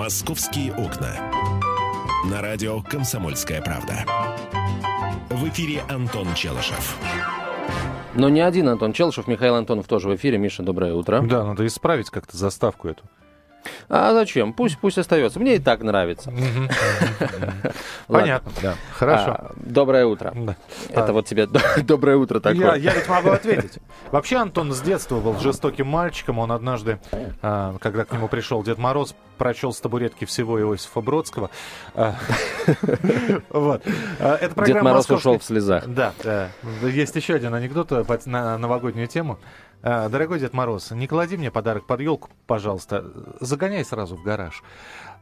«Московские окна». На радио «Комсомольская правда». В эфире Антон Челышев. Но не один Антон Челышев, Михаил Антонов тоже в эфире. Миша, доброе утро. Да, надо исправить как-то заставку эту. А зачем? Пусть, пусть остается. Мне и так нравится. Понятно. Хорошо. А, доброе утро. Это А, вот тебе доброе утро такое. я ведь могу ответить. Вообще Антон с детства был жестоким мальчиком. Он однажды, а, когда к нему пришел Дед Мороз, прочел с табуретки всего Иосифа Бродского. Это Дед программа Мороз «Московский- ушел в слезах. Да, да. Есть еще один анекдот э, на новогоднюю тему. А, Дорогой Дед Мороз, не клади мне подарок под елку, пожалуйста. Загоняй сразу в гараж.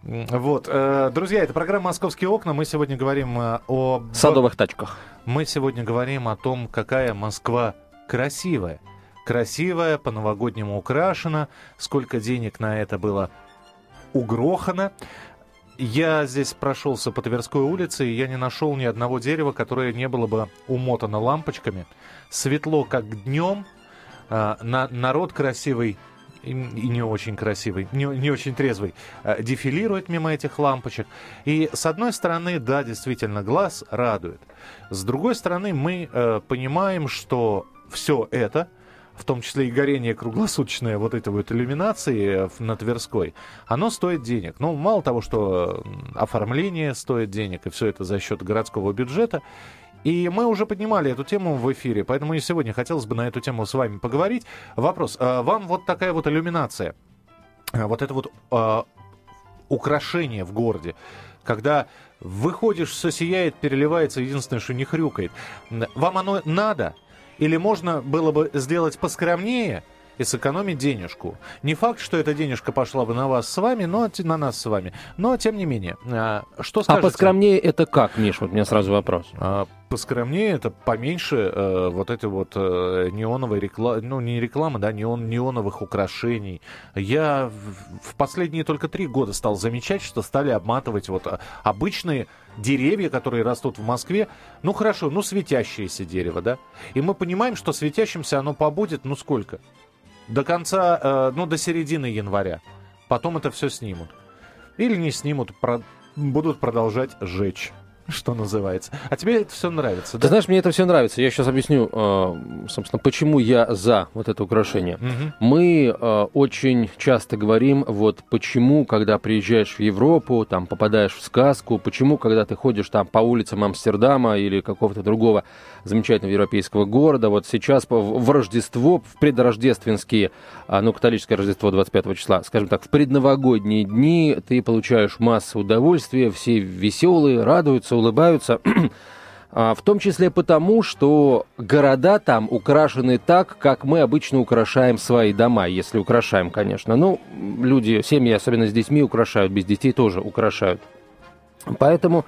Вот. э, Друзья, это программа «Московские окна». Мы сегодня говорим э, о... садовых тачках. Мы сегодня говорим о том, какая Москва красивая. Красивая, по-новогоднему украшена. Сколько денег на это было угрохано. Я здесь прошелся по Тверской улице, и я не нашел ни одного дерева, которое не было бы умотано лампочками. Светло, как днем. А, на- народ красивый и, и не очень красивый, не, не очень трезвый, а, дефилирует мимо этих лампочек. И с одной стороны, да, действительно, глаз радует. С другой стороны, мы э, понимаем, что все это, в том числе и горение круглосуточное вот этой вот иллюминации э, на Тверской, оно стоит денег. Ну, мало того, что оформление стоит денег, и все это за счет городского бюджета. И мы уже поднимали эту тему в эфире, поэтому и сегодня хотелось бы на эту тему с вами поговорить. Вопрос. а Вам вот такая вот иллюминация, а, вот это вот а, украшение в городе, когда выходишь, все сияет, переливается, единственное, что не хрюкает. Вам оно надо? Или можно было бы сделать поскромнее и сэкономить денежку? Не факт, что эта денежка пошла бы на вас с вами, но на нас с вами. Но, тем не менее, а, что А скажете? поскромнее это как, Миш? Вот у меня сразу вопрос. А, поскромнее это поменьше э, вот этой вот э, неоновой рекламы, ну не рекламы, да, неон, неоновых украшений. Я в, последние только три года стал замечать, что стали обматывать вот а, обычные деревья, которые растут в Москве. Ну хорошо, ну светящееся дерево, да. И мы понимаем, что светящимся оно побудет, ну сколько? До конца, э, ну до середины января. Потом это все снимут. Или не снимут, про- будут продолжать жечь, что называется. А тебе это все нравится, Ты да? знаешь, мне это все нравится. Я сейчас объясню, э, собственно, почему я за вот это украшение. Мгм. Мы э, очень часто говорим, вот почему, когда приезжаешь в Европу, там попадаешь в сказку, почему, когда ты ходишь там по улицам Амстердама или какого-то другого замечательного европейского города, вот сейчас в Рождество, в предрождественские, а, ну, католическое Рождество 25 числа, скажем так, в предновогодние дни ты получаешь массу удовольствия, все веселые, радуются, улыбаются. А, В том числе потому, что города там украшены так, как мы обычно украшаем свои дома, если украшаем, конечно. Ну, люди, семьи, особенно с детьми, украшают, без детей тоже украшают. Поэтому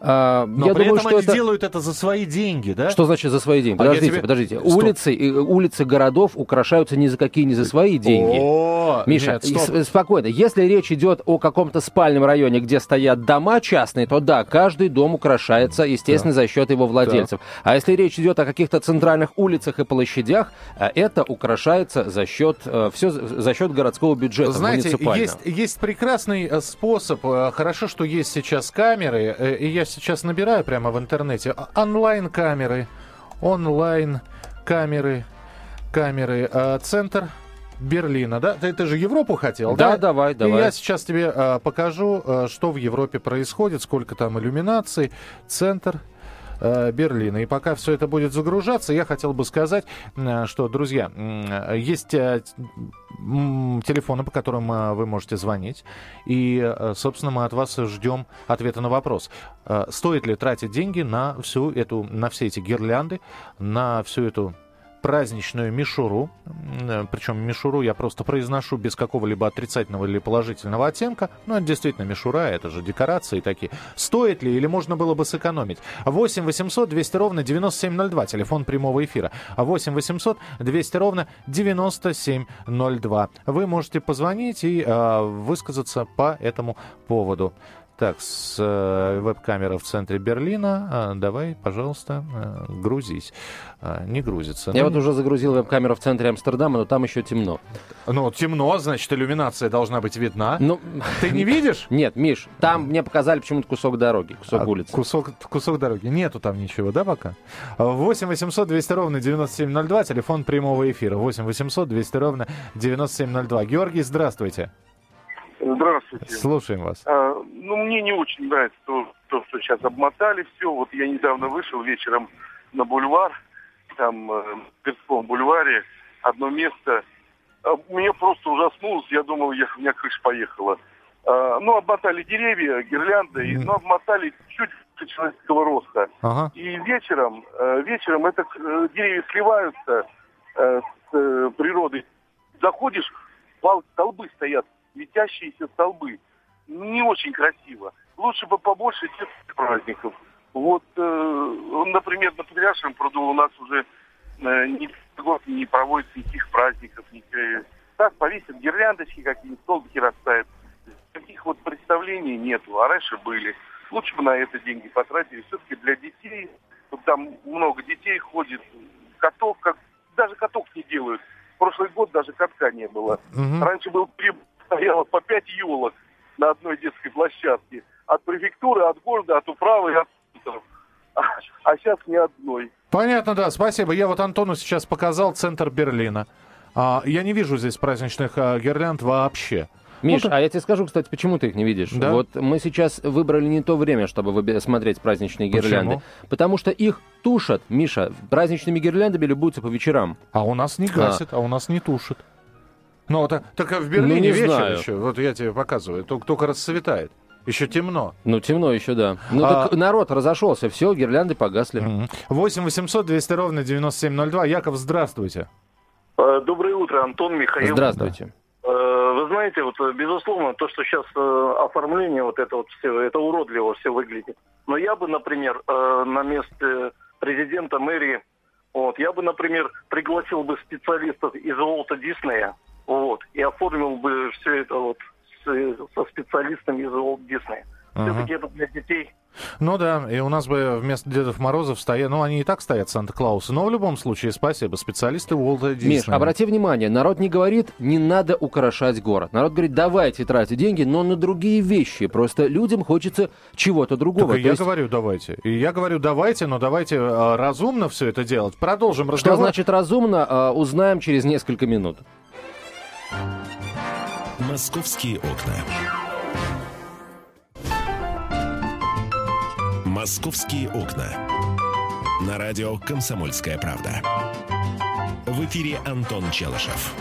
а, Но я при думаю, этом что они это... делают это за свои деньги, да? Что значит за свои деньги? А Подождите, тебе- подождите. Стоп. Улицы, э, улицы городов украшаются ни за какие, ни за свои деньги. О, Миша, нет, с- спокойно. Если речь идет о каком-то спальном районе, где стоят дома частные, то да, каждый дом украшается, естественно, за счет его владельцев. А если речь идет о каких-то центральных улицах и площадях, э, это украшается за счет все за счет городского бюджета Знаете, есть, есть прекрасный э, способ. э, Хорошо, что есть сейчас камеры. э, И я сейчас набираю прямо в интернете. а- Онлайн-камеры. Онлайн-камеры. Камеры. э, Центр Берлина, да? Ты, ты же Европу хотел, да? Да, давай, И давай. я сейчас тебе э, покажу, что в Европе происходит, сколько там иллюминаций. Центр Берлина. И пока все это будет загружаться, я хотел бы сказать, э, что, друзья, э, есть э, телефоны, по которым э, вы можете звонить. И, э, собственно, мы от вас ждем ответа на вопрос. Э, Стоит ли тратить деньги на всю эту, на все эти гирлянды, на всю эту праздничную мишуру, э, причем мишуру я просто произношу без какого-либо отрицательного или положительного оттенка, но это действительно мишура, это же декорации такие. Стоит ли или можно было бы сэкономить? 8 800 200 ровно 9702, телефон прямого эфира. 8 800 200 ровно 9702. Вы можете позвонить и э, высказаться по этому поводу. Так, с э, веб-камеры в центре Берлина. Э, давай, пожалуйста, э, грузись. Э, не грузится. Я Ну, вот уже загрузил веб-камеру в центре Амстердама, но там еще темно. Ну, темно, значит, иллюминация должна быть видна. Ну, Ты не видишь? нет, Миш, там мне показали почему-то кусок дороги, кусок А, улицы. Кусок, кусок дороги. Нету там ничего, да, пока? 8 800 200 ровно 9702, телефон прямого эфира. 8 800 200 ровно 9702. Георгий, здравствуйте. Здравствуйте. Слушаем вас. А, ну, мне не очень нравится то, то, что сейчас обмотали все. Вот я недавно вышел вечером на бульвар, там, э, в Тверском бульваре, одно место. А, Меня просто ужаснулось, я думал, я, у меня крыша поехала. А, ну, обмотали деревья, гирлянды, и, ну, обмотали чуть человеческого роста. Ага. И вечером, э, вечером это э, деревья сливаются э, с э, природой. Заходишь, пал- столбы стоят, светящиеся столбы. Не очень красиво. Лучше бы побольше детских праздников. Вот, э, например, на Патриаршем пруду у нас уже э, ни год не проводится никаких праздников. Никаких. Так, повесят гирляндочки какие-нибудь, столбики расставят. Таких вот представлений нету, а раньше были. Лучше бы на это деньги потратили. Все-таки для детей, вот там много детей ходит, каток, как, даже каток не делают. В прошлый год даже катка не было. Мгм. Раньше был стояло по пять елок на одной детской площадке. От префектуры, от города, от управы и от центров. а, а сейчас ни одной. Понятно, да, спасибо. Я вот Антону сейчас показал центр Берлина. А, я не вижу здесь праздничных а, гирлянд вообще. Миш, Ну, да. а я тебе скажу, кстати, почему ты их не видишь. Да? Вот мы сейчас выбрали не то время, чтобы смотреть праздничные гирлянды. Почему? Потому что их тушат, Миша, праздничными гирляндами любуются по вечерам. А у нас не гасит, а, у нас не тушит. Ну, вот, а- так а в Берлине Ну, не вечер знаю. еще. Вот я тебе показываю. Только, только расцветает. Еще темно. Ну, темно еще, да. Ну, А- так народ разошелся, все, гирлянды погасли. Мгм. 8 800 200 ровно 9702. Яков, здравствуйте. Э, Доброе утро, Антон Михаил. Здравствуйте. Э, Вы знаете, вот безусловно, то, что сейчас э, оформление вот это вот все, это уродливо все выглядит. Но я бы, например, на месте президента мэрии, вот, я бы, например, пригласил бы специалистов из Уолта Диснея, вот, и оформил бы все это вот с- со специалистами из Уолт Диснея. Ага. Все-таки это для детей. Ну да, и у нас бы вместо Дедов Морозов стоят... Ну, они и так стоят Санта-Клаусы. Но в любом случае, спасибо. Специалисты Уолта Диснея. Миш, обрати внимание, народ не говорит, не надо украшать город. Народ говорит, давайте тратить деньги, но на другие вещи. Просто людям хочется чего-то другого. Так и я есть, говорю, давайте. И я говорю, давайте, но давайте э, разумно все это делать. Продолжим что разговор. значит разумно, а, узнаем через несколько минут. «Московские окна». «Московские окна». На радио «Комсомольская правда». В эфире Антон Челышев.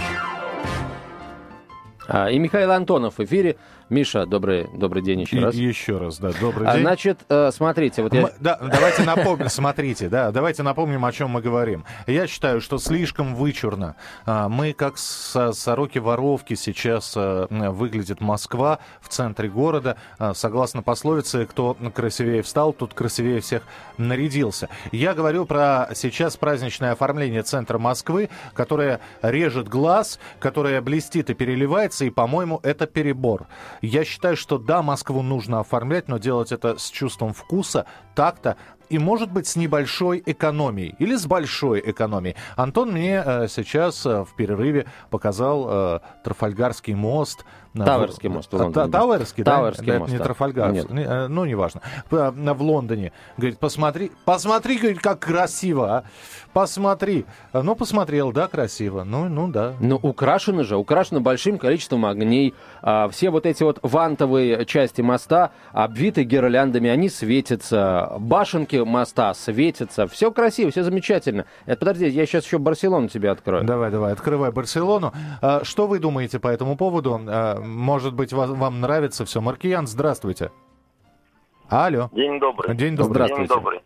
А, И Михаил Антонов в эфире. Миша, добрый, добрый день еще И- раз. еще раз, да, добрый А, день. значит, э, смотрите, вот я... Мы- да, давайте напомним, смотрите, да, давайте напомним, о чем мы говорим. Я считаю, что слишком вычурно. А, Мы, как со- сороки-воровки, сейчас м, выглядит Москва в центре города. А, Согласно пословице, кто красивее встал, тот красивее всех нарядился. Я говорю про сейчас праздничное оформление центра Москвы, которое режет глаз, которое блестит и переливается, и, по-моему, это перебор. Я считаю, что да, Москву нужно оформлять, но делать это с чувством вкуса, такта и, может быть, с небольшой экономией или с большой экономией. Антон мне э, сейчас э, в перерыве показал э, Трафальгарский мост. Тауэрский мост в А, Лондоне. Тауэрский, да? Тауэрский Да, мост, не. Трафальгарский. Нет. Не, э, Ну, неважно. Э, В Лондоне. Говорит, посмотри, посмотри, говорит, как красиво, а. Посмотри. Э, Ну, посмотрел, да, красиво. Ну, ну, да. Ну, украшены же, украшены большим количеством огней. А, все вот эти вот вантовые части моста обвиты гирляндами, они светятся. Башенки моста светятся. Все красиво, все замечательно. Это, подожди, я сейчас еще Барселону тебе открою. Давай, давай, открывай Барселону. А, Что вы думаете по этому поводу? Может быть, ва- вам нравится все? Маркиян, здравствуйте. Алло. День добрый. День добрый. Здравствуйте. День добрый.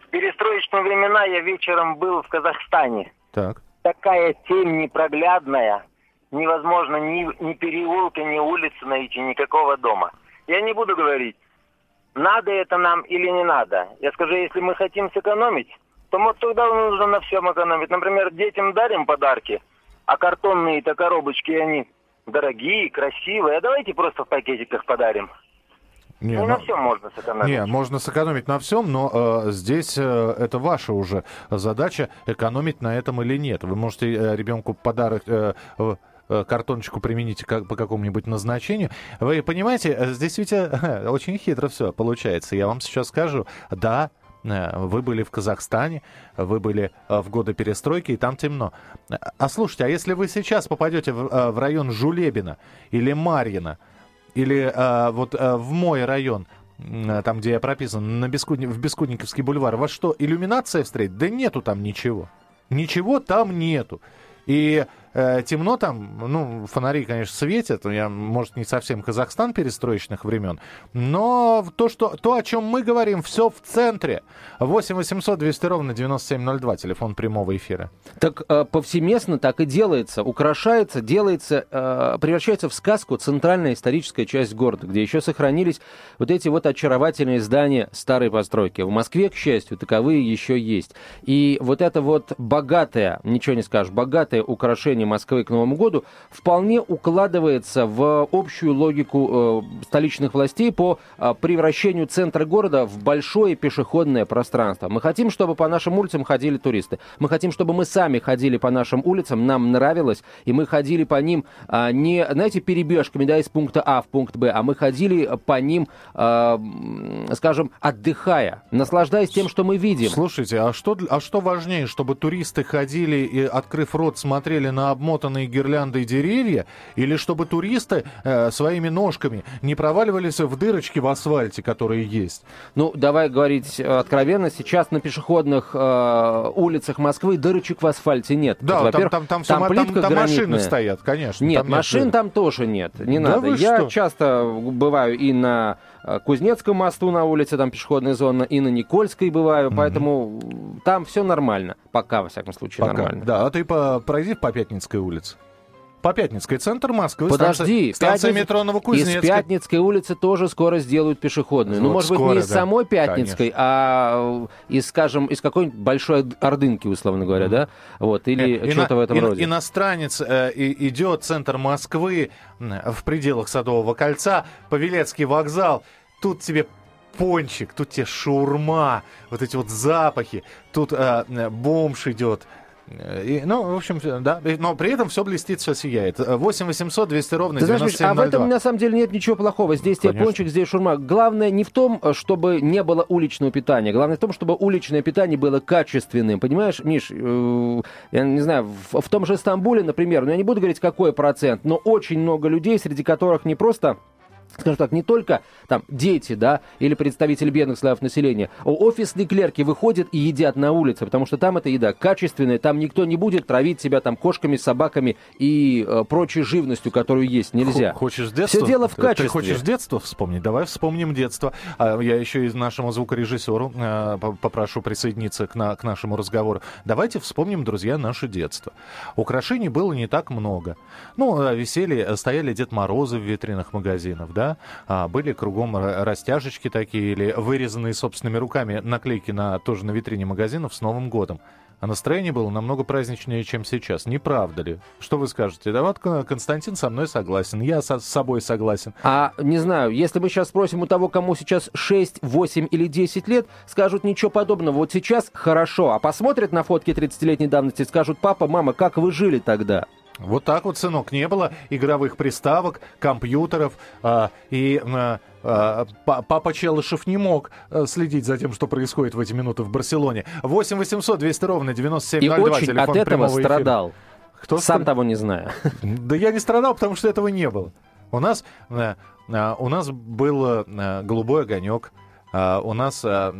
В перестроечные времена я вечером был в Казахстане. Так. такая темь непроглядная, невозможно ни, ни переулка, ни улицы найти, никакого дома. Я не буду говорить, надо это нам или не надо. Я скажу, если мы хотим сэкономить, то вот тогда нужно на всем экономить. Например, детям дарим подарки, а картонные-то коробочки, они дорогие, красивые. А давайте просто в пакетиках подарим. Не, ну, на всем можно сэкономить. Не, можно сэкономить на всем, но э, здесь э, это ваша уже задача, экономить на этом или нет. Вы можете э, ребенку подарок... Э, э, картоночку применить как, по какому-нибудь назначению. Вы понимаете, э, здесь ведь э, очень хитро все получается. Я вам сейчас скажу, да, вы были в Казахстане, вы были в годы перестройки, и там темно. А слушайте, а если вы сейчас попадете в, в район Жулебина или Марьина, или э, вот э, в мой район, э, там, где я прописан, на Бескудни... в Бескудниковский бульвар, вас что, иллюминация встретит? Да нету там ничего. Ничего там нету. И э, темно там, ну, фонари, конечно, светят, я, может, не совсем Казахстан перестроечных времен, но то, что, то, о чем мы говорим, все в центре. 8 800 200 ровно 9702, телефон прямого эфира. Так э, повсеместно так и делается, украшается, делается, э, превращается в сказку центральная историческая часть города, где еще сохранились вот эти вот очаровательные здания старой постройки. В Москве, к счастью, таковые еще есть. И вот это вот богатое, ничего не скажешь, богатое украшение населения Москвы к Новому году вполне укладывается в общую логику э, столичных властей по э, превращению центра города в большое пешеходное пространство. Мы хотим, чтобы по нашим улицам ходили туристы. Мы хотим, чтобы мы сами ходили по нашим улицам, нам нравилось, и мы ходили по ним э, не, знаете, перебежками, да, из пункта А в пункт Б, а мы ходили по ним, э, скажем, отдыхая, наслаждаясь тем, что мы видим. Слушайте, а что, а что важнее, чтобы туристы ходили и, открыв рот, смотрели на обмотанные гирляндой деревья, или чтобы туристы э, своими ножками не проваливались в дырочки в асфальте, которые есть? Ну, давай говорить откровенно, сейчас на пешеходных э, улицах Москвы дырочек в асфальте нет. Да, там, там, там, там, там, там машины стоят, конечно. Нет, там машин нет. там тоже нет, не да надо. Я что? часто бываю и на Кузнецком мосту на улице, там пешеходная зона, и на Никольской бываю, mm поэтому там все нормально. Пока, во всяком случае, Пока. нормально. Да, а ты по, пройди по Пятницкой улице. По Пятницкой, центр Москвы. Подожди, станция, станция Пятниц... метро Новокузнецкая. Из Пятницкой улицы тоже скоро сделают пешеходную. Ну, вот ну, может скоро, быть, не из да. самой Пятницкой, Конечно. а из, скажем, из какой-нибудь большой Ордынки, условно говоря, mm-hmm. да? Вот, или э, что-то в этом и, роде. Иностранец э, идет центр Москвы в пределах Садового кольца, Павелецкий вокзал, тут тебе пончик, тут тебе шаурма, вот эти вот запахи, тут э, бомж идет, и, ну, в общем, да, но при этом все блестит, все сияет. 8 800 200 ровно Ты знаешь, А в этом на самом деле нет ничего плохого. Здесь тебе пончик, здесь шурма. Главное не в том, чтобы не было уличного питания. Главное в том, чтобы уличное питание было качественным. Понимаешь, Миш, э, я не знаю, в, в том же Стамбуле, например, ну я не буду говорить, какой процент, но очень много людей, среди которых не просто скажем так, не только там дети, да, или представители бедных слоев населения, а офисные клерки выходят и едят на улице, потому что там эта еда качественная, там никто не будет травить себя там кошками, собаками и э, прочей живностью, которую есть нельзя. Хочешь детство? Все дело в качестве. Ты хочешь детство вспомнить? Давай вспомним детство. А я еще и нашему звукорежиссеру э, попрошу присоединиться к, на, к нашему разговору. Давайте вспомним, друзья, наше детство. Украшений было не так много. Ну, э, висели, стояли Дед Морозы в витринах магазинов, да, да, а, были кругом растяжечки такие или вырезанные собственными руками наклейки на тоже на витрине магазинов с Новым годом. А настроение было намного праздничнее, чем сейчас. Не правда ли? Что вы скажете? Да вот Константин со мной согласен, я со, с собой согласен. А, не знаю, если мы сейчас спросим у того, кому сейчас 6, 8 или 10 лет, скажут ничего подобного. Вот сейчас хорошо, а посмотрят на фотки 30-летней давности, скажут, папа, мама, как вы жили тогда? Вот так вот, сынок, не было игровых приставок, компьютеров, э, и э, э, папа Челышев не мог э, следить за тем, что происходит в эти минуты в Барселоне. 8 800 200 ровно 9702, и очень телефон от этого страдал. Кто Сам стр... того не зная. Да я не страдал, потому что этого не было. У нас, э, э, у нас был голубой огонек, Uh, у нас uh,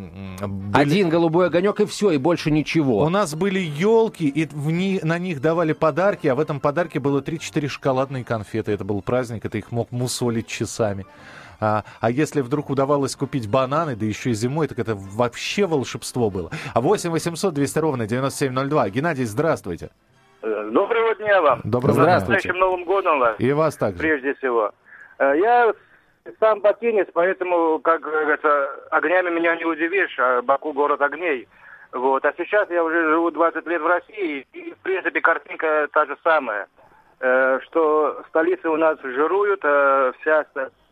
были... один голубой огонек и все, и больше ничего. У нас были елки, и в ни... на них давали подарки, а в этом подарке было 3-4 шоколадные конфеты. Это был праздник, это их мог мусолить часами. А, а если вдруг удавалось купить бананы, да еще и зимой, так это вообще волшебство было. А 8 800 200 ровно 9702. Геннадий, здравствуйте. Э, доброго дня вам. Доброго дня. С Новым годом вас. И вас также. Прежде всего. Э, я сам бакинец, поэтому, как говорится, огнями меня не удивишь, а Баку город огней. Вот. А сейчас я уже живу 20 лет в России, и, в принципе, картинка та же самая. Э, что столицы у нас жируют, э, вся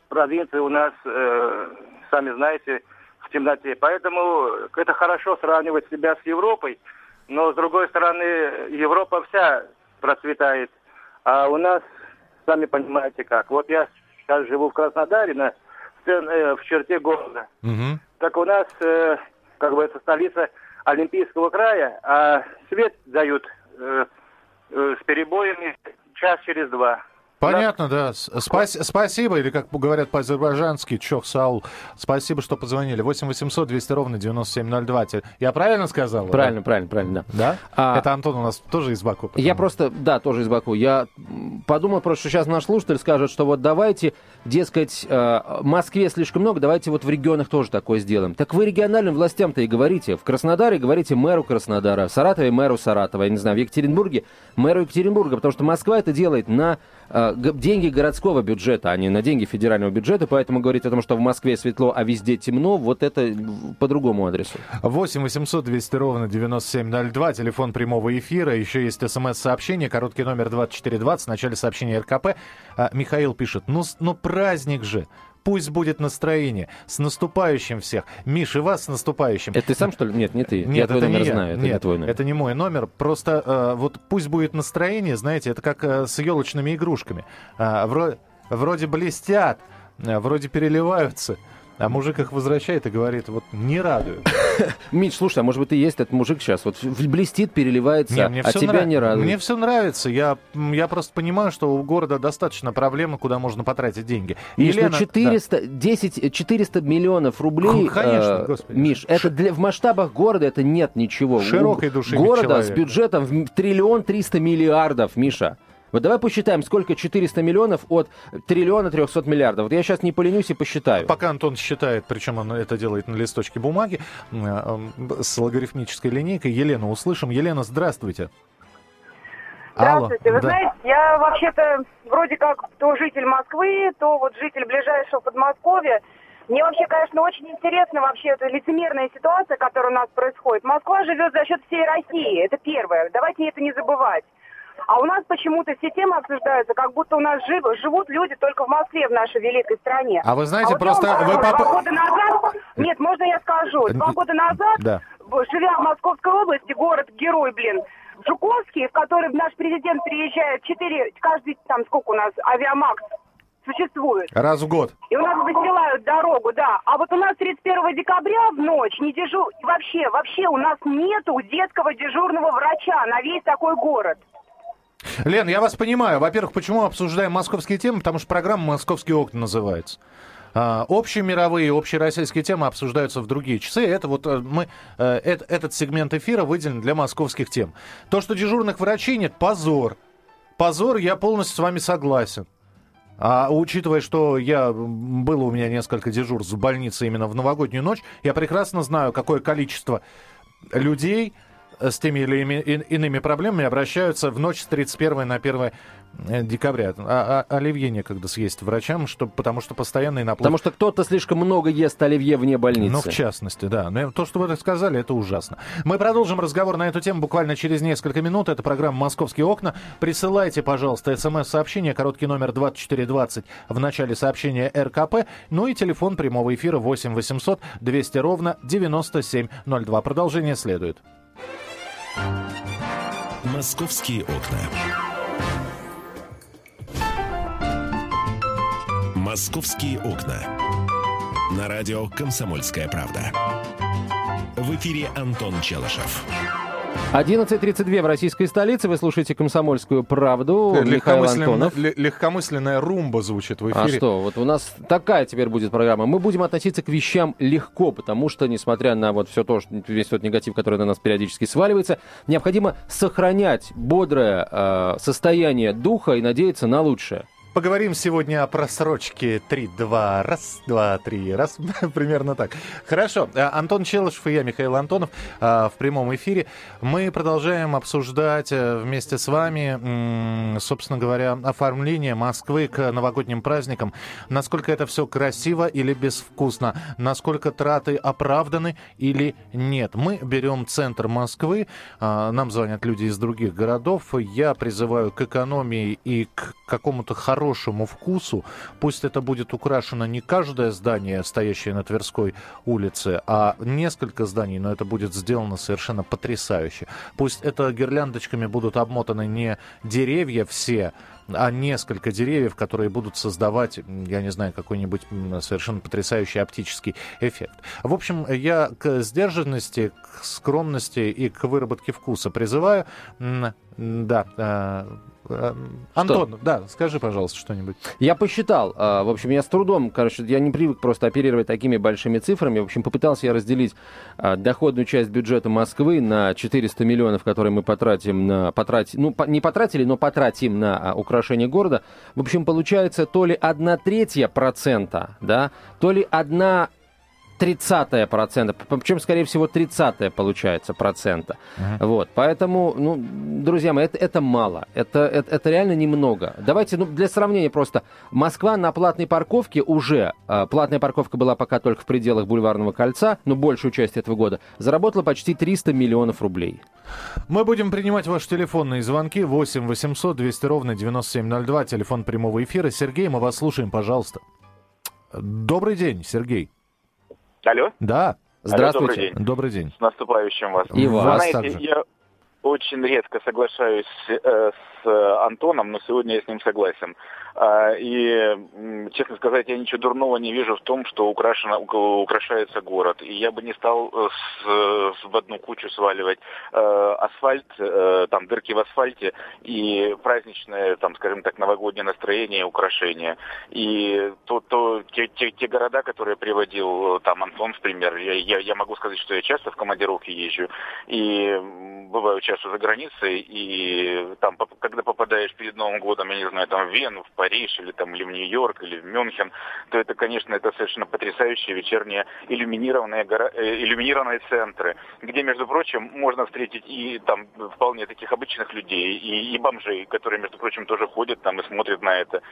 провинции у нас, э, сами знаете, в темноте. Поэтому это хорошо сравнивать себя с Европой, но с другой стороны, Европа вся процветает, а у нас, сами понимаете как. Вот я сейчас живу в Краснодаре, на, в, э, в черте города. Мгм. Так у нас, э, как бы, это столица Олимпийского края, а свет дают э, э, с перебоями час через два. Понятно, да. Спас- спасибо, или как говорят по-азербайджански, Чох Саул. Спасибо, что позвонили. 8 800 200 ровно 9702. Те- Я правильно сказал? Правильно, правильно, правильно, да. Да? А- Это Антон у нас тоже из Баку. Я потому- просто, да, тоже из Баку. Я подумал просто, что сейчас наш слушатель скажет, что вот давайте, дескать, э, в Москве слишком много, давайте вот в регионах тоже такое сделаем. Так вы региональным властям-то и говорите. В Краснодаре говорите мэру Краснодара, в Саратове мэру Саратова, я не знаю, в Екатеринбурге мэру Екатеринбурга, потому что Москва это делает на деньги городского бюджета, а не на деньги федерального бюджета, поэтому говорить о том, что в Москве светло, а везде темно, вот это по другому адресу. 8 800 200 ровно 9702, телефон прямого эфира. Еще есть смс-сообщение, короткий номер 2420, в начале сообщения РКП. А, Михаил пишет, ну, ну праздник же. Пусть будет настроение. С наступающим всех. Миш, и вас с наступающим. Это ты сам, что ли? Нет, не ты. я Нет, твой это номер не я. знаю, это Нет, не твой номер. это не мой номер. Просто э, вот пусть будет настроение, знаете, это как э, с елочными игрушками. А, вро- вроде блестят, а, вроде переливаются, а мужик их возвращает и говорит, вот не радует. Мич, слушай, а может быть ты есть этот мужик сейчас? Вот блестит, переливается, Не, мне а тебя нрав- не радует. Мне все нравится. Я, я просто понимаю, что у города достаточно проблем, куда можно потратить деньги. Миш, ну Елена- 400, 10, 400 миллионов рублей, конечно, э, господи. Миш, это для, в масштабах города это нет ничего. Широкой души Города с человека. бюджетом в триллион триста миллиардов, Миша. Вот давай посчитаем, сколько 400 миллионов от триллиона 300 миллиардов. Вот я сейчас не поленюсь и посчитаю. Пока Антон считает, причем он это делает на листочке бумаги с логарифмической линейкой. Елену услышим. Елена, здравствуйте. Здравствуйте. Вы да. знаете, я вообще-то вроде как то житель Москвы, то вот житель ближайшего Подмосковья. Мне вообще, конечно, очень интересна вообще эта лицемерная ситуация, которая у нас происходит. Москва живет за счет всей России, это первое. Давайте это не забывать. А у нас почему-то все темы обсуждаются, как будто у нас жив- живут люди только в Москве, в нашей великой стране. А вы знаете, вот я просто вам вы скажу, поп- Два года назад... Нет, можно я скажу? Два года назад Да. живя в Московской области, город-герой, блин, Жуковский, в который наш президент приезжает четыре, каждый, там, сколько у нас, авиамакс существует. Раз в год. И у нас выстилают дорогу, да. А вот у нас 31 декабря в ночь не дежур... Вообще, вообще у нас нету детского дежурного врача на весь такой город. Лен, я вас понимаю. Во-первых, почему обсуждаем московские темы? Потому что программа «Московские окна» называется. А, общие мировые, общероссийские темы обсуждаются в другие часы. Это вот э, мы, э, эт- этот сегмент эфира выделен для московских тем. То, что дежурных врачей нет, позор. Позор, я полностью с вами согласен. А учитывая, что я было у меня несколько дежурств в больнице именно в новогоднюю ночь, я прекрасно знаю, какое количество людей с теми или иными проблемами обращаются в ночь с 31 на 1 декабря. А, а- оливье некогда съесть врачам, чтобы, потому что постоянный наплыв. Потому что кто-то слишком много ест оливье вне больницы. Ну, в частности, да. Но то, что вы сказали, это ужасно. Мы продолжим разговор на эту тему буквально через несколько минут. Это программа «Московские окна». Присылайте, пожалуйста, смс-сообщение, короткий номер 2420 в начале сообщения РКП, ну и телефон прямого эфира 8 800 200 ровно 9702. Продолжение следует. «Московские окна». «Московские окна». На радио «Комсомольская правда». В эфире Антон Челышев. 11.32 в российской столице. Вы слушаете «Комсомольскую правду». Михаил Антонов. ле- легкомысленная румба звучит в А эфире. что, вот у нас такая теперь будет программа. Мы будем относиться к вещам легко, потому что, несмотря на вот все то, что- весь тот негатив, который на нас периодически сваливается, необходимо сохранять бодрое э, состояние духа и надеяться на лучшее. Поговорим сегодня о просрочке 3-2. Раз, два, три. Раз. Примерно так. Хорошо. Э, Антон Челышев и я, Михаил Антонов, э, в прямом эфире. Мы продолжаем обсуждать э, вместе с вами, собственно говоря, оформление Москвы к новогодним праздникам. Насколько это все красиво или безвкусно. Насколько траты оправданы или нет. Мы берем центр Москвы. Нам звонят люди из других городов. Я призываю к экономии и к какому-то хорошему хорошему вкусу. Пусть это будет украшено не каждое здание, стоящее на Тверской улице, а несколько зданий, но это будет сделано совершенно потрясающе. Пусть это гирляндочками будут обмотаны не деревья все, а несколько деревьев, которые будут создавать, я не знаю, какой-нибудь совершенно потрясающий оптический эффект. В общем, я к сдержанности, к скромности и к выработке вкуса призываю. Да, Антон, да, скажи, пожалуйста, что-нибудь. Я посчитал. э, В общем, я с трудом, короче, я не привык просто оперировать такими большими цифрами. В общем, попытался я разделить э, доходную часть бюджета Москвы на 400 миллионов, которые мы потратим на... Потрати, ну, не потратили, но потратим на а, украшение города. В общем, получается то ли одна третья процента, да, то ли одна тридцатая процента, причем, скорее всего, тридцатая получается процента. Вот, поэтому, ну, друзья мои, это, это мало, это, это, это реально немного. Давайте, ну, для сравнения просто, Москва на платной парковке уже, э, платная парковка была пока только в пределах Бульварного кольца, но большую часть этого года, заработала почти 300 миллионов рублей. Мы будем принимать ваши телефонные звонки 8 800 200 ровно 9702, телефон прямого эфира. Сергей, мы вас слушаем, пожалуйста. Добрый день, Сергей. Алло, Да, Здравствуйте. добрый день. добрый день. с наступающим вас. И Вас знаете, также. я очень редко соглашаюсь э, с э, Антоном, но сегодня я с ним согласен. А, и, честно сказать, я ничего дурного не вижу в том, что украшено, украшается город. И я бы не стал э, с, с- в одну кучу сваливать э, асфальт, э, там дырки в асфальте и праздничное, там, скажем так, новогоднее настроение и украшения. И то, то, те, те, те города, которые приводил там Антон в пример, я, я, я могу сказать, что я часто в командировке езжу и бываю часто за границей, и там, когда попадаешь перед Новым годом, я не знаю, там в Вену, в Париж, или там, или в Нью-Йорк, или в Мюнхен, то это, конечно, это совершенно потрясающие вечерние иллюминированные, гора- э, иллюминированные центры, где, между прочим, можно встретить и там вполне таких обычных людей, и, и бомжей, которые, между прочим, тоже ходят там и смотрят на это.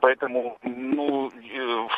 Поэтому, ну, э,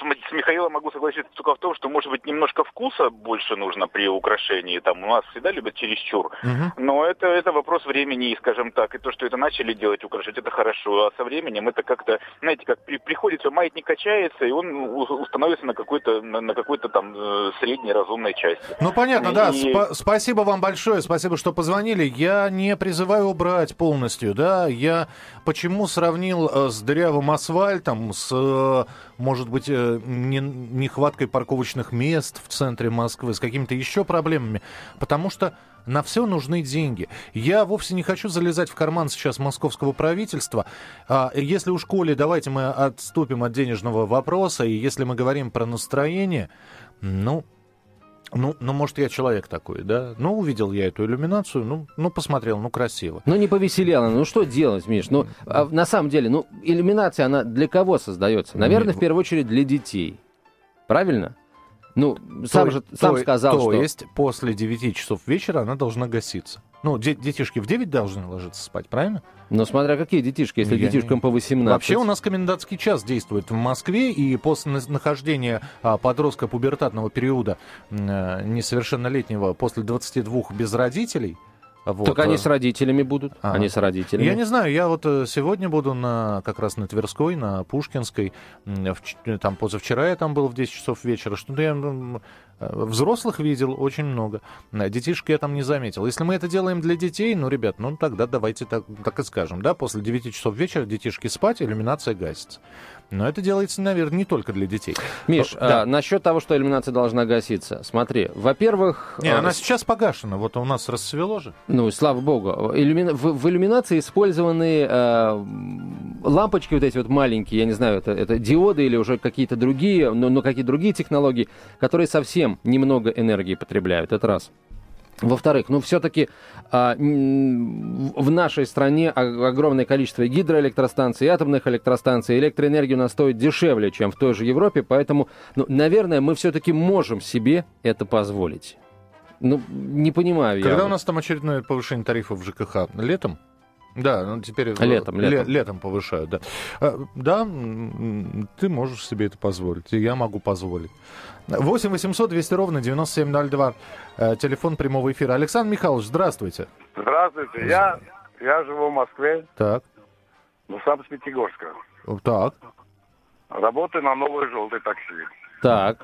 с Михаилом могу согласиться только в том, что, может быть, немножко вкуса больше нужно при украшении. Там у нас всегда любят чересчур. Но это, это вопрос времени, скажем так. И то, что это начали делать, украшать, это хорошо. А со временем это как-то, знаете, как при, приходится, маятник качается, и он установится на какой-то, на, на какой-то там э, средней разумной части. Ну, понятно, да. И- Спа- спасибо вам большое, спасибо, что позвонили. Я не призываю убрать полностью, да. Я почему сравнил э, с дырявым асфальтом, с, э, может быть, не- нехваткой парковочных мест в центре Москвы, с какими-то еще проблемами? Потому что на все нужны деньги. Я вовсе не хочу залезать в карман сейчас московского правительства. А, Если уж Коли, давайте мы отступим от денежного вопроса, и если мы говорим про настроение, ну, ну, ну, может, я человек такой, да? Ну, увидел я эту иллюминацию, ну, ну посмотрел, ну, красиво. Ну, не повеселяло. Ну, что делать, Миш? Ну, а на самом деле, ну, иллюминация, она для кого создается? Наверное, в первую очередь для детей. Правильно? Ну, сам То- же сам то- сказал, то что... есть после 9 часов вечера она должна гаситься. Ну, де- детишки в 9 должны ложиться спать, правильно? Ну, смотря какие детишки, если Я детишкам не- по 18. Вообще у нас комендантский час действует в Москве, и после на- нахождения а, подростка пубертатного периода э, несовершеннолетнего после 22 без родителей... Вот, Так они с родителями будут. Ага. Они с родителями. Я не знаю, я вот э, сегодня буду на как раз на Тверской, на Пушкинской. Э, Там позавчера я там был в 10 часов вечера. Что-то я взрослых видел очень много. Э, Детишек я там не заметил. Если мы это делаем для детей, ну, ребят, ну тогда давайте так, так и скажем. Да, после 9 часов вечера детишки спать, иллюминация гасится. Но это делается, наверное, не только для детей. Миш, Да. а, насчет того, что иллюминация должна гаситься. Смотри, во-первых... Не, а, она сейчас погашена. Вот у нас расцвело же. Ну, слава богу. Иллюмина- В, в иллюминации использованы э, лампочки вот эти вот маленькие, я не знаю, это, это диоды или уже какие-то другие, но, но какие другие технологии, которые совсем немного энергии потребляют. Это раз. Во-вторых, ну все-таки в нашей стране огромное количество гидроэлектростанций, атомных электростанций. Электроэнергия у нас стоит дешевле, чем в той же Европе, поэтому, ну, наверное, мы все-таки можем себе это позволить. Ну, не понимаю я. Когда у нас там очередное повышение тарифов в ЖКХ? Летом? Да, ну теперь э, Летом, ле- летом. летом повышают, да. А, Да, ты можешь себе это позволить, и я могу позволить. 8 800 200 ровно 9702, э, телефон прямого эфира. Александр Михайлович, здравствуйте. Здравствуйте, я, я живу в Москве. Так, Ну, Санкт-Пятигорска. Так. Работаю на новой желтой такси. Так.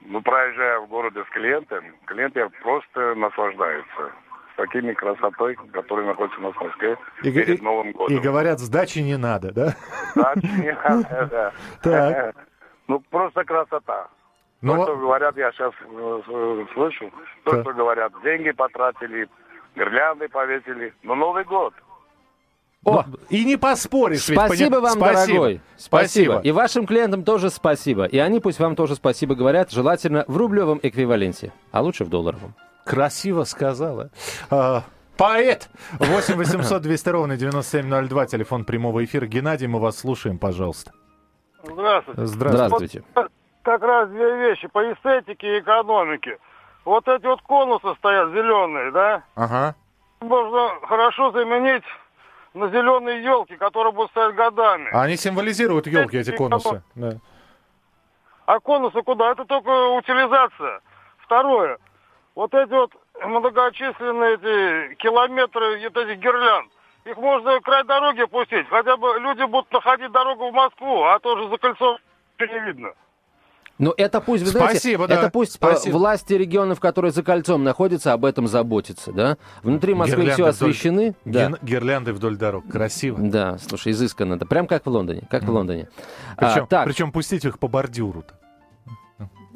Ну, проезжая в городе с клиентом, клиенты просто наслаждаются такими красотой, которые находятся у нас в Москве И, перед и- Новым годом. и говорят, сдачи не надо, да? Да, не надо, да. Так. Ну, просто красота. Ну, То, что говорят, я сейчас слышу, то, Так. что говорят, деньги потратили, гирлянды повесили, но Новый год. О, и не поспоришь. ведь, Спасибо поня- вам, Спасибо. дорогой. Спасибо. И вашим клиентам тоже спасибо. И они пусть вам тоже спасибо говорят, желательно в рублевом эквиваленте, а лучше в долларовом. Красиво сказала. А, поэт! 8 800 200 ровно 9702, телефон прямого эфира. Геннадий, мы вас слушаем, пожалуйста. Здравствуйте. Здравствуйте. Вот как раз две вещи по эстетике и экономике. Вот эти вот конусы стоят зеленые, да? Ага. Можно хорошо заменить на зеленые елки, которые будут стоять годами. А Они символизируют елки, эти конусы. Да. А конусы куда? Это только утилизация. Второе. Вот эти вот многочисленные эти километры вот этих гирлянд. Их можно край дороги пустить. Хотя бы люди будут находить дорогу в Москву, а то же за ничего не видно. Ну, это пусть, вы знаете, Спасибо, да. это пусть э, Спасибо. власти регионов, которые за кольцом находятся, об этом заботятся, да? Внутри Москвы Гирлянды все вдоль- освещены. Да. Ген- Гирлянды вдоль дорог. Красиво. Да, слушай, изысканно. Да, прям как в Лондоне, как в Лондоне. Причем, а, так, причем пустить их по бордюру.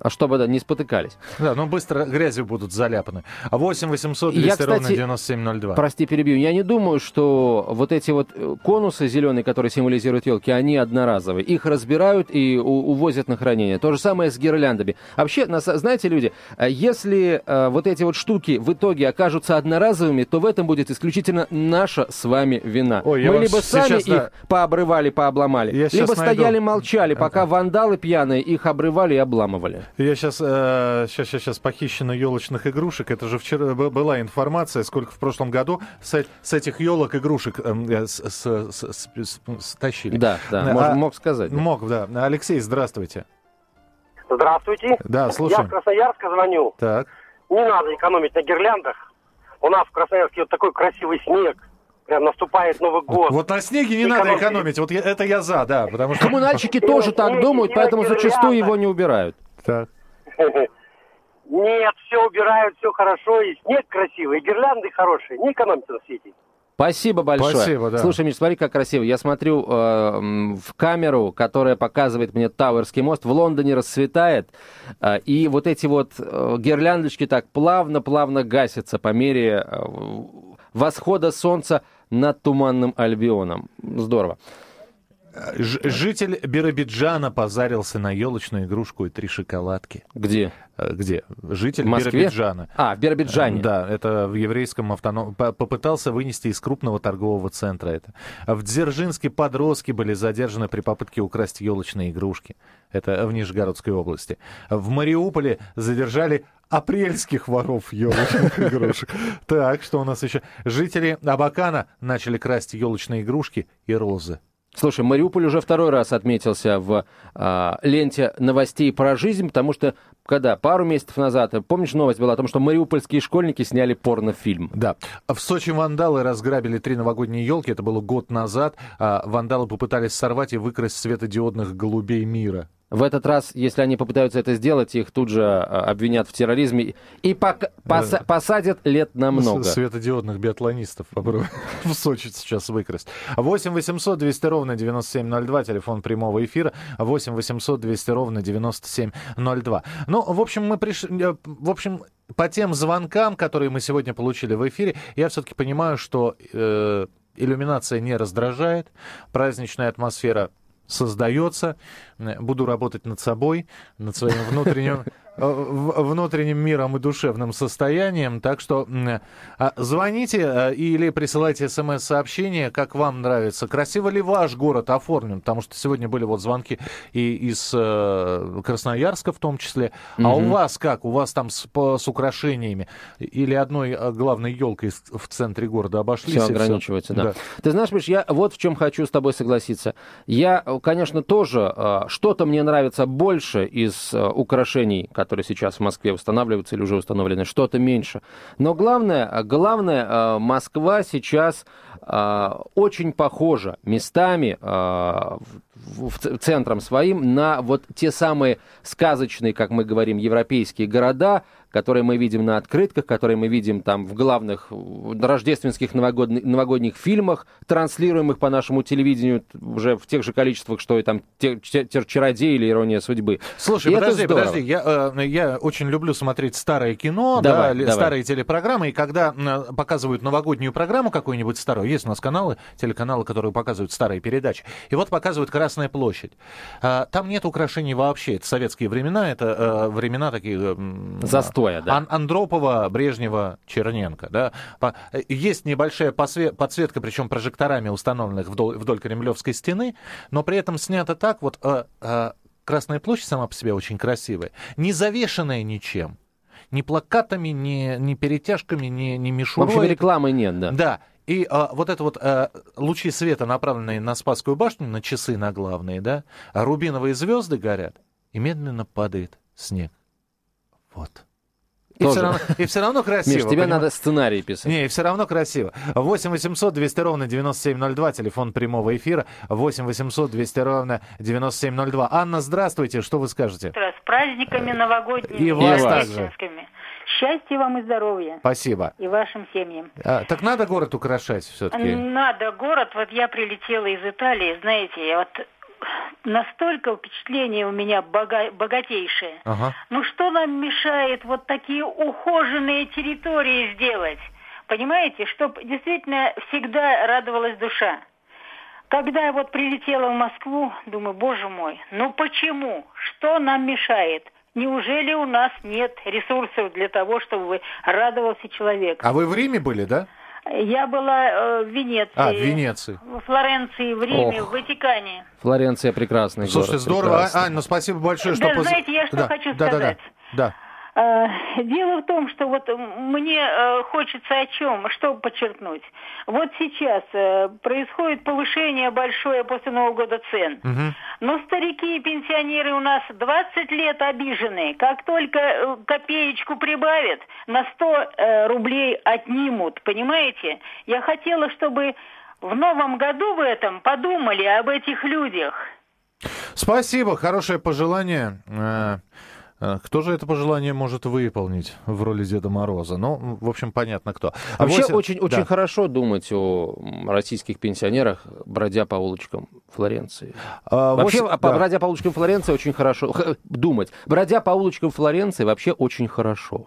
А чтобы да, не спотыкались. Да, но быстро грязью будут заляпаны. А 8 800 Я, 200 ровно кстати, 9702. Прости, перебью. Я не думаю, что вот эти вот э, конусы зеленые, которые символизируют елки, они одноразовые. Их разбирают и увозят на хранение. То же самое с гирляндами. Вообще, знаете, люди, э, если э, вот эти вот штуки в итоге окажутся одноразовыми, то в этом будет исключительно наша с вами вина. Ой, я Мы либо сами сейчас, да. их пообрывали, пообломали, Я либо найду. стояли, молчали, пока вандалы пьяные их обрывали и обламывали. Я сейчас, сейчас, сейчас, сейчас похищено елочных игрушек. Это же вчера была информация, сколько в прошлом году с, э- с этих елок игрушек эм, э, с- с- с- с- с- стащили. Да, да, А, мож- мог сказать. да. Мог, да. Алексей, здравствуйте. Здравствуйте. Да, Я слушаем. с Красноярска звоню. Так. Не надо экономить на гирляндах. У нас в Красноярске вот такой красивый снег. Прям наступает Новый год. Вот на снеге не надо экономить. Вот я- это я за, да. Потому что... Коммунальщики тоже так думают, поэтому зачастую его не убирают. Так. Нет, все убирают, все хорошо, и снег красивый, и гирлянды хорошие. Не экономьте на свете. Спасибо большое. Спасибо, да. Слушай, Миш, смотри, как красиво. Я смотрю э, в камеру, которая показывает мне Тауэрский мост. В Лондоне расцветает. э, и вот эти вот э, гирляндочки так плавно-плавно гасятся по мере э, восхода солнца над Туманным Альбионом. Здорово. Ж- житель Биробиджана позарился на елочную игрушку и три шоколадки. Где? Э, Где? Житель В Москве? Биробиджана. А, в Биробиджане. Э, Да, это в еврейском автоном... по- Попытался вынести из крупного торгового центра это. В Дзержинске подростки были задержаны при попытке украсть елочные игрушки. Это в Нижегородской области. В Мариуполе задержали апрельских воров елочных игрушек. Так, что у нас еще? Жители Абакана начали красть елочные игрушки и розы. Слушай, Мариуполь уже второй раз отметился в а, ленте новостей про жизнь, потому что, когда пару месяцев назад, помнишь, новость была о том, что мариупольские школьники сняли порнофильм? Да. В Сочи вандалы разграбили три новогодние елки. Это было год назад. А Вандалы попытались сорвать и выкрасть светодиодных голубей мира. В этот раз, если они попытаются это сделать, их тут же а, обвинят в терроризме и посадят лет на много. С- Светодиодных биатлонистов попробуй в Сочи сейчас выкрасть. 8 800 200 ровно 9702, телефон прямого эфира. 8 800 200 ровно 9702. Ну, в общем, мы пришли... э, В общем, по тем звонкам, которые мы сегодня получили в эфире, я все-таки понимаю, что э, иллюминация не раздражает, праздничная атмосфера создается. Э, Буду работать над собой, над своим внутренним э, внутренним миром и душевным состоянием. Так что м, а, звоните э, или присылайте смс-сообщение, как вам нравится. Красиво ли ваш город оформлен? Потому что сегодня были вот звонки и из э, Красноярска в том числе. А у Мгм. вас как? У вас там с, по- с украшениями или одной э, главной елкой в центре города обошлись? Все ограничивается, да. Ты знаешь, Миш, я вот в чем хочу с тобой согласиться. Я, э, конечно, тоже э, что-то мне нравится больше из э, украшений, которые сейчас в Москве устанавливаются или уже установлены, что-то меньше. Но главное, главное, э, Москва сейчас э, очень похожа местами э, центром своим на вот те самые сказочные, как мы говорим, европейские города, которые мы видим на открытках, которые мы видим там в главных рождественских новогодних, новогодних фильмах, транслируемых по нашему телевидению уже в тех же количествах, что и там «Чародей» или «Ирония судьбы». Слушай, и подожди, подожди, я, э, я очень люблю смотреть старое кино, давай, да, давай. старые телепрограммы, и когда э, показывают новогоднюю программу какую-нибудь старую, есть у нас каналы, телеканалы, которые показывают старые передачи, и вот показывают Красная площадь. А, там нет украшений вообще, это советские времена, это э, времена такие... Застой такое, да. Ан- Андропова, Брежнева, Черненко, да. Есть небольшая подсветка, причем прожекторами установленных вдоль, вдоль Кремлевской стены, но при этом снято так, вот э, э, Красная площадь сама по себе очень красивая, не завешенная ничем. Ни плакатами, ни, ни перетяжками, ни, ни мишурой. В общем, рекламы нет, да. Да. И а, вот это вот а, лучи света, направленные на Спасскую башню, на часы на главные, да, а рубиновые звезды горят, и медленно падает снег. Вот. И все, равно, и все равно красиво. Миш, тебе понимаешь? надо сценарий писать. Не, и все равно красиво. 8 800 200 ровно 9702, телефон прямого эфира. 8 800 200 ровно 9702. Анна, здравствуйте, что вы скажете? С праздниками новогодними. И вас также. Счастья вам и здоровья. Спасибо. И вашим семьям. А, так надо город украшать все-таки? Надо город. Вот я прилетела из Италии, знаете, вот настолько впечатление у меня бога- богатейшее. Ага. Ну что нам мешает вот такие ухоженные территории сделать? Понимаете, чтобы действительно всегда радовалась душа. Когда я вот прилетела в Москву, думаю, боже мой, ну почему? Что нам мешает? Неужели у нас нет ресурсов для того, чтобы радовался человек? А вы в Риме были, да? Я была э, в Венеции. А, в Венеции. В Флоренции, в Риме, Ох. в Ватикане. Флоренция прекрасный Слушайте, город. здорово. Прекрасный. Ань, ну спасибо большое, что... Да, поз... знаете, я что да, хочу да, сказать. Да, да, да. Э, дело в том, что вот мне э, хочется о чем, что подчеркнуть. Вот сейчас э, происходит повышение большое после Нового года цен. Угу. Но старики и пенсионеры у нас 20 лет обижены. Как только копеечку прибавят, на 100 рублей отнимут. Понимаете? Я хотела, чтобы в новом году в этом подумали об этих людях. Спасибо, хорошее пожелание. Э, кто же это пожелание может выполнить в роли Деда Мороза? Ну, в общем, понятно кто. А Вообще 8... очень, очень да. хорошо думать о российских пенсионерах, бродя по улочкам Флоренции. А, вообще, 8... да. бродя по улочкам Флоренции, очень хорошо думать. Бродя по улочкам Флоренции, вообще очень хорошо.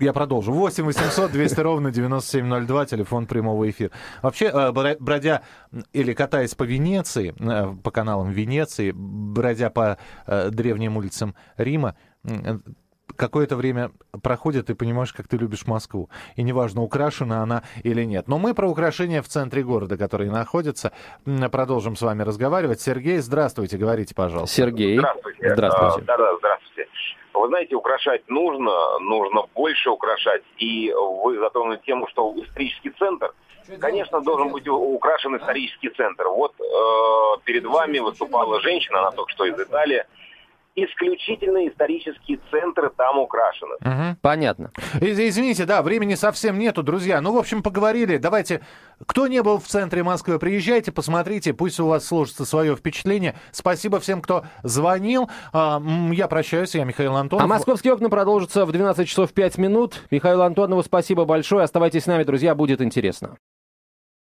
Я продолжу. 8 800 200 ровно 9702, телефон прямого эфира. Вообще, э, бродя или катаясь по Венеции, э, по каналам Венеции, бродя по э, древним улицам Рима, какое-то время проходит, и понимаешь, как ты любишь Москву. И неважно, украшена она или нет. Но мы про украшения в центре города, которые находятся, продолжим с вами разговаривать. Сергей, здравствуйте, говорите, пожалуйста. Сергей. Здравствуйте. Здравствуйте. Да-да, здравствуйте. Вы знаете, украшать нужно, нужно больше украшать. И вы затронули тему, что исторический центр, конечно, должен быть украшен исторический центр. Вот э, перед вами выступала женщина, она только что из Италии, исключительно исторические центры там украшены. Угу. Понятно. Извините, да, времени совсем нету, друзья. Ну, в общем, поговорили. Давайте, кто не был в центре Москвы, приезжайте, посмотрите, пусть у вас сложится свое впечатление. Спасибо всем, кто звонил. А, я прощаюсь, я Михаил Антонов. А «Московские окна» продолжатся в 12 часов 5 минут. Михаил Антонову спасибо большое. Оставайтесь с нами, друзья, будет интересно.